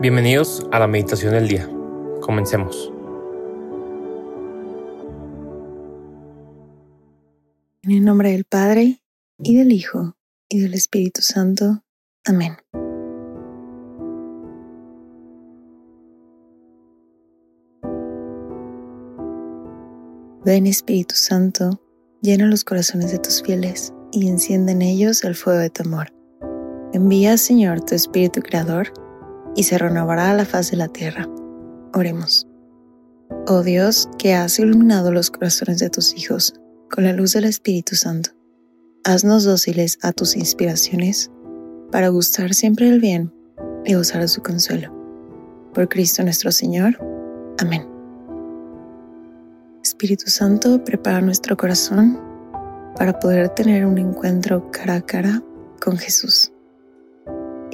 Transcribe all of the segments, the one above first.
Bienvenidos a la meditación del día. Comencemos. En el nombre del Padre, y del Hijo, y del Espíritu Santo. Amén. Ven Espíritu Santo, llena los corazones de tus fieles y enciende en ellos el fuego de tu amor. Envía, Señor, tu Espíritu Creador y se renovará la faz de la tierra. Oremos. Oh Dios, que has iluminado los corazones de tus hijos con la luz del Espíritu Santo, haznos dóciles a tus inspiraciones para gustar siempre el bien y gozar de su consuelo. Por Cristo nuestro Señor. Amén. Espíritu Santo, prepara nuestro corazón para poder tener un encuentro cara a cara con Jesús.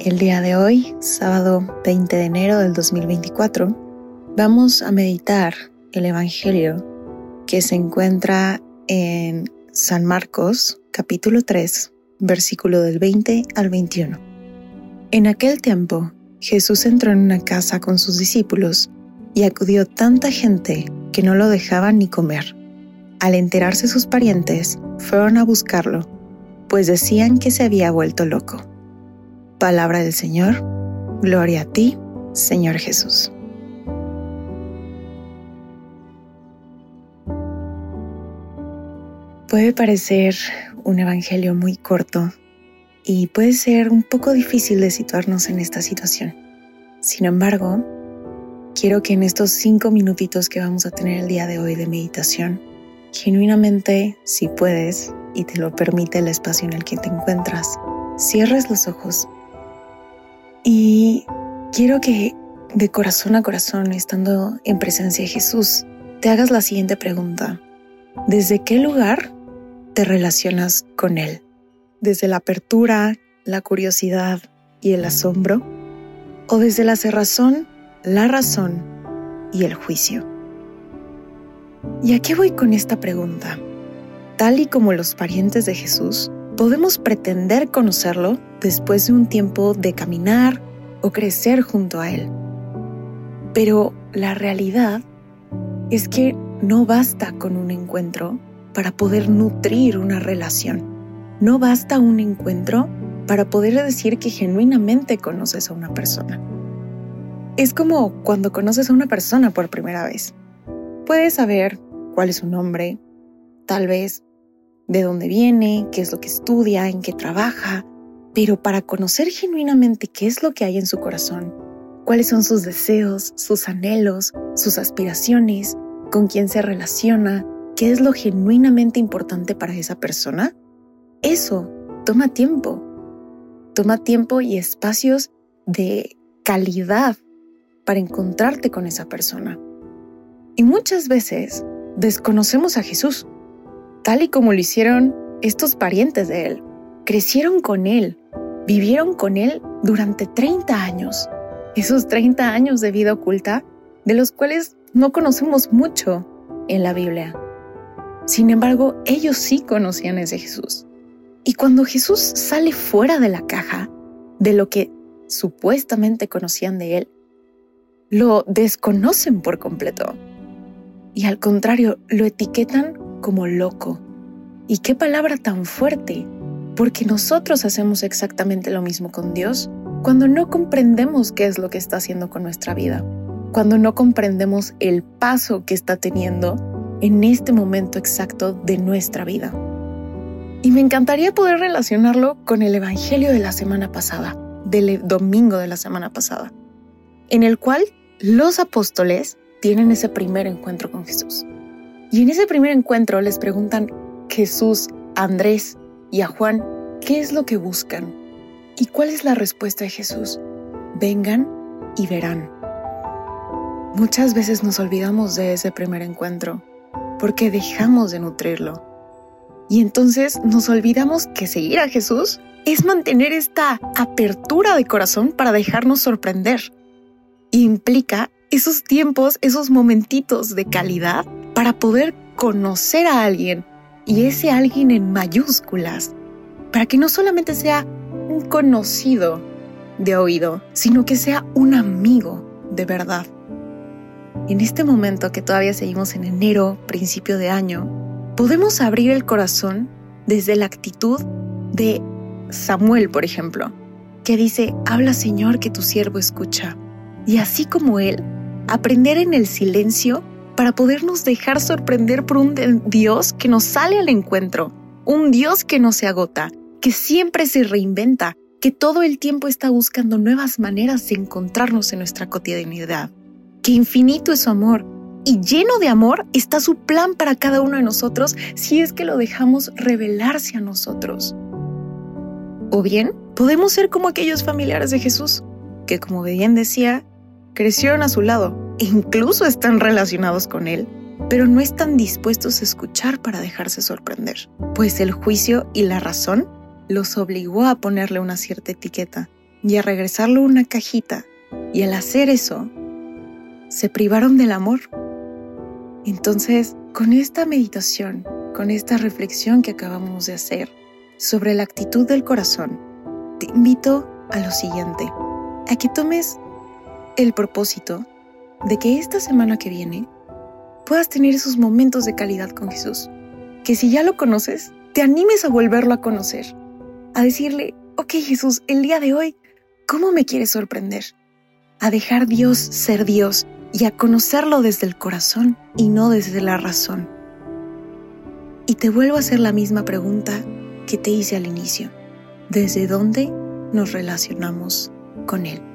El día de hoy, sábado 20 de enero del 2024, vamos a meditar el Evangelio que se encuentra en San Marcos capítulo 3, versículo del 20 al 21. En aquel tiempo, Jesús entró en una casa con sus discípulos y acudió tanta gente que no lo dejaban ni comer. Al enterarse sus parientes, fueron a buscarlo, pues decían que se había vuelto loco. Palabra del Señor, gloria a ti, Señor Jesús. Puede parecer un evangelio muy corto y puede ser un poco difícil de situarnos en esta situación. Sin embargo, quiero que en estos cinco minutitos que vamos a tener el día de hoy de meditación, genuinamente, si puedes y te lo permite el espacio en el que te encuentras, cierres los ojos y quiero que de corazón a corazón, estando en presencia de Jesús, te hagas la siguiente pregunta. ¿Desde qué lugar te relacionas con Él? ¿Desde la apertura, la curiosidad y el asombro? ¿O desde la cerrazón, la razón y el juicio? ¿Y a qué voy con esta pregunta? Tal y como los parientes de Jesús, podemos pretender conocerlo después de un tiempo de caminar o crecer junto a Él. Pero la realidad es que no basta con un encuentro para poder nutrir una relación. No basta un encuentro para poder decir que genuinamente conoces a una persona. Es como cuando conoces a una persona por primera vez. Puedes saber cuál es su nombre, tal vez de dónde viene, qué es lo que estudia, en qué trabaja, pero para conocer genuinamente qué es lo que hay en su corazón, cuáles son sus deseos, sus anhelos, sus aspiraciones, con quién se relaciona, qué es lo genuinamente importante para esa persona, eso toma tiempo. Toma tiempo y espacios de calidad para encontrarte con esa persona. Y muchas veces desconocemos a Jesús tal y como lo hicieron estos parientes de él. Crecieron con él, vivieron con él durante 30 años. Esos 30 años de vida oculta, de los cuales no conocemos mucho en la Biblia. Sin embargo, ellos sí conocían ese Jesús. Y cuando Jesús sale fuera de la caja de lo que supuestamente conocían de él, lo desconocen por completo. Y al contrario, lo etiquetan como loco. ¿Y qué palabra tan fuerte? Porque nosotros hacemos exactamente lo mismo con Dios cuando no comprendemos qué es lo que está haciendo con nuestra vida, cuando no comprendemos el paso que está teniendo en este momento exacto de nuestra vida. Y me encantaría poder relacionarlo con el Evangelio de la semana pasada, del domingo de la semana pasada, en el cual los apóstoles tienen ese primer encuentro con Jesús. Y en ese primer encuentro les preguntan Jesús, Andrés y a Juan qué es lo que buscan. ¿Y cuál es la respuesta de Jesús? Vengan y verán. Muchas veces nos olvidamos de ese primer encuentro porque dejamos de nutrirlo. Y entonces nos olvidamos que seguir a Jesús es mantener esta apertura de corazón para dejarnos sorprender. implica esos tiempos, esos momentitos de calidad para poder conocer a alguien y ese alguien en mayúsculas, para que no solamente sea un conocido, de oído, sino que sea un amigo de verdad. En este momento que todavía seguimos en enero, principio de año, podemos abrir el corazón desde la actitud de Samuel, por ejemplo, que dice, habla Señor que tu siervo escucha. Y así como Él, aprender en el silencio para podernos dejar sorprender por un Dios que nos sale al encuentro, un Dios que no se agota, que siempre se reinventa, que todo el tiempo está buscando nuevas maneras de encontrarnos en nuestra cotidianidad, que infinito es su amor y lleno de amor está su plan para cada uno de nosotros si es que lo dejamos revelarse a nosotros. O bien, podemos ser como aquellos familiares de Jesús, que como bien decía, crecieron a su lado e incluso están relacionados con Él, pero no están dispuestos a escuchar para dejarse sorprender, pues el juicio y la razón los obligó a ponerle una cierta etiqueta y a regresarle una cajita, y al hacer eso, se privaron del amor. Entonces, con esta meditación, con esta reflexión que acabamos de hacer sobre la actitud del corazón, te invito a lo siguiente, a que tomes el propósito de que esta semana que viene puedas tener esos momentos de calidad con Jesús. Que si ya lo conoces, te animes a volverlo a conocer. A decirle, ok Jesús, el día de hoy, ¿cómo me quieres sorprender? A dejar Dios ser Dios y a conocerlo desde el corazón y no desde la razón. Y te vuelvo a hacer la misma pregunta que te hice al inicio. ¿Desde dónde nos relacionamos con Él?